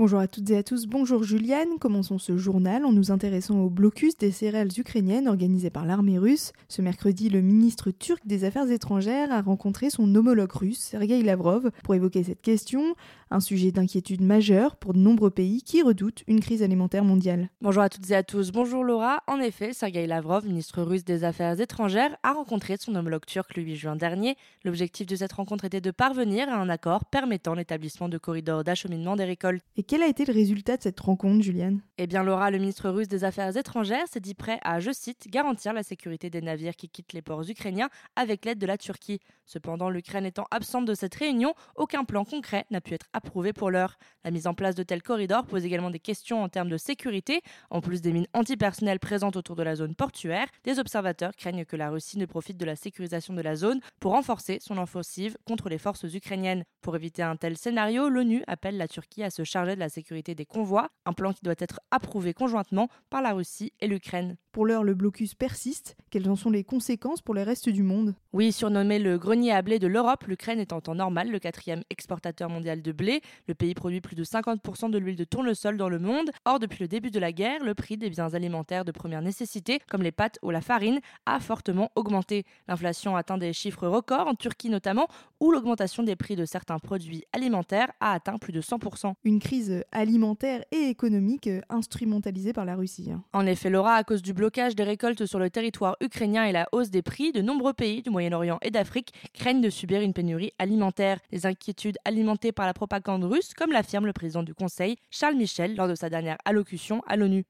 Bonjour à toutes et à tous, bonjour Juliane. Commençons ce journal en nous intéressant au blocus des céréales ukrainiennes organisé par l'armée russe. Ce mercredi, le ministre turc des Affaires étrangères a rencontré son homologue russe, Sergei Lavrov, pour évoquer cette question, un sujet d'inquiétude majeure pour de nombreux pays qui redoutent une crise alimentaire mondiale. Bonjour à toutes et à tous, bonjour Laura. En effet, Sergei Lavrov, ministre russe des Affaires étrangères, a rencontré son homologue turc le 8 juin dernier. L'objectif de cette rencontre était de parvenir à un accord permettant l'établissement de corridors d'acheminement des récoltes. Et quel a été le résultat de cette rencontre, Juliane? Eh bien, Laura, le ministre russe des Affaires étrangères s'est dit prêt à, je cite, garantir la sécurité des navires qui quittent les ports ukrainiens avec l'aide de la Turquie. Cependant, l'Ukraine étant absente de cette réunion, aucun plan concret n'a pu être approuvé pour l'heure. La mise en place de tels corridors pose également des questions en termes de sécurité. En plus des mines antipersonnelles présentes autour de la zone portuaire, des observateurs craignent que la Russie ne profite de la sécurisation de la zone pour renforcer son offensive contre les forces ukrainiennes. Pour éviter un tel scénario, l'ONU appelle la Turquie à se charger de la sécurité des convois, un plan qui doit être approuvé conjointement par la Russie et l'Ukraine. Pour l'heure, le blocus persiste. Quelles en sont les conséquences pour le reste du monde? Oui, surnommé le grenier à blé de l'Europe, l'Ukraine est en temps normal le quatrième exportateur mondial de blé. Le pays produit plus de 50% de l'huile de tournesol dans le monde. Or, depuis le début de la guerre, le prix des biens alimentaires de première nécessité, comme les pâtes ou la farine, a fortement augmenté. L'inflation atteint des chiffres records, en Turquie notamment, où l'augmentation des prix de certains produits alimentaires a atteint plus de 100%. Une crise alimentaire et économique instrumentalisée par la Russie. En effet, Laura, à cause du blocage des récoltes sur le territoire ukrainien et la hausse des prix, de nombreux pays du Moyen-Orient et d'Afrique craignent de subir une pénurie alimentaire. Des inquiétudes alimentées par la propagande russe, comme l'affirme le président du Conseil, Charles Michel, lors de sa dernière allocution à l'ONU.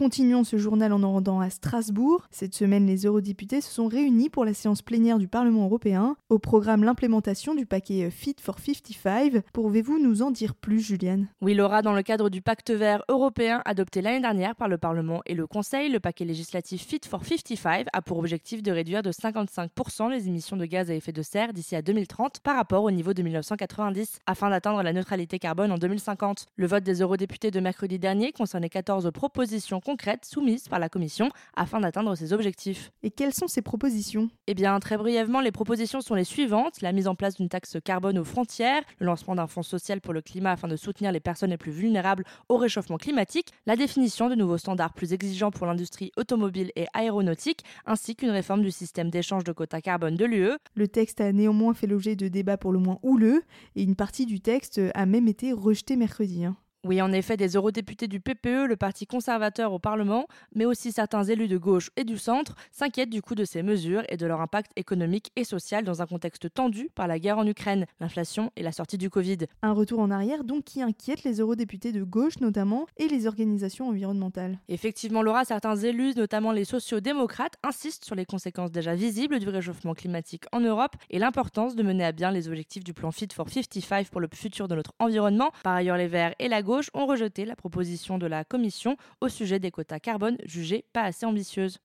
Continuons ce journal en nous rendant à Strasbourg. Cette semaine, les eurodéputés se sont réunis pour la séance plénière du Parlement européen. Au programme l'implémentation du paquet Fit for 55. Pouvez-vous nous en dire plus, Juliane? Oui, Laura, dans le cadre du pacte vert européen adopté l'année dernière par le Parlement et le Conseil, le paquet législatif Fit for 55 a pour objectif de réduire de 55% les émissions de gaz à effet de serre d'ici à 2030 par rapport au niveau de 1990, afin d'atteindre la neutralité carbone en 2050. Le vote des eurodéputés de mercredi dernier concernait 14 propositions concrètes soumises par la Commission afin d'atteindre ces objectifs. Et quelles sont ces propositions? Eh bien, très brièvement, les propositions sont les suivantes la mise en place d'une taxe carbone aux frontières, le lancement d'un fonds social pour le climat afin de soutenir les personnes les plus vulnérables au réchauffement climatique, la définition de nouveaux standards plus exigeants pour l'industrie automobile et aéronautique, ainsi qu'une réforme du système d'échange de quotas carbone de l'UE. Le texte a néanmoins fait l'objet de débats pour le moins houleux, et une partie du texte a même été rejetée mercredi. hein. Oui, en effet, des eurodéputés du PPE, le parti conservateur au Parlement, mais aussi certains élus de gauche et du centre, s'inquiètent du coût de ces mesures et de leur impact économique et social dans un contexte tendu par la guerre en Ukraine, l'inflation et la sortie du Covid. Un retour en arrière donc qui inquiète les eurodéputés de gauche notamment et les organisations environnementales. Effectivement, Laura, certains élus, notamment les sociaux-démocrates, insistent sur les conséquences déjà visibles du réchauffement climatique en Europe et l'importance de mener à bien les objectifs du plan Fit for 55 pour le futur de notre environnement. Par ailleurs, les Verts et la gauche ont rejeté la proposition de la Commission au sujet des quotas carbone jugée pas assez ambitieuse.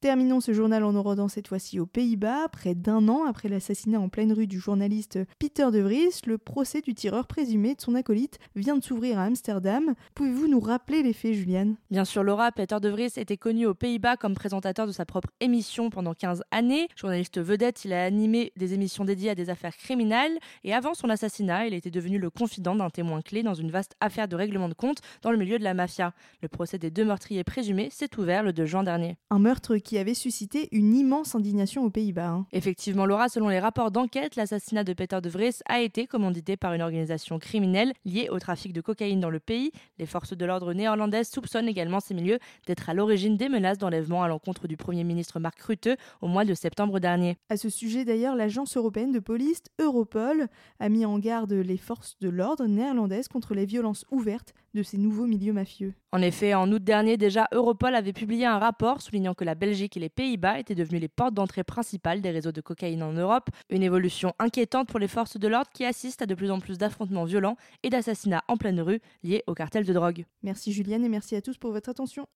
Terminons ce journal en nous rendant cette fois-ci aux Pays-Bas. Près d'un an après l'assassinat en pleine rue du journaliste Peter de Vries, le procès du tireur présumé de son acolyte vient de s'ouvrir à Amsterdam. Pouvez-vous nous rappeler les faits, Juliane? Bien sûr, Laura, Peter de Vries était connu aux Pays-Bas comme présentateur de sa propre émission pendant 15 années. Journaliste vedette, il a animé des émissions dédiées à des affaires criminelles et avant son assassinat, il était devenu le confident d'un témoin clé dans une vaste affaire de règlement de compte dans le milieu de la mafia. Le procès des deux meurtriers présumés s'est ouvert le 2 juin dernier. Un meurtre qui avait suscité une immense indignation aux Pays-Bas. hein. Effectivement, Laura, selon les rapports d'enquête, l'assassinat de Peter de Vries a été commandité par une organisation criminelle liée au trafic de cocaïne dans le pays. Les forces de l'ordre néerlandaises soupçonnent également ces milieux d'être à l'origine des menaces d'enlèvement à l'encontre du Premier ministre Mark Rutte au mois de septembre dernier. À ce sujet, d'ailleurs, l'agence européenne de police, Europol, a mis en garde les forces de l'ordre néerlandaises contre les violences ouvertes de ces nouveaux milieux mafieux. En effet, en août dernier, déjà, Europol avait publié un rapport soulignant que la Belgique et les Pays-Bas étaient devenus les portes d'entrée principales des réseaux de cocaïne en Europe, une évolution inquiétante pour les forces de l'ordre qui assistent à de plus en plus d'affrontements violents et d'assassinats en pleine rue liés au cartel de drogue. Merci Juliane et merci à tous pour votre attention.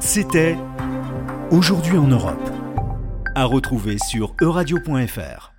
C'était Aujourd'hui en Europe. À retrouver sur euradio.fr.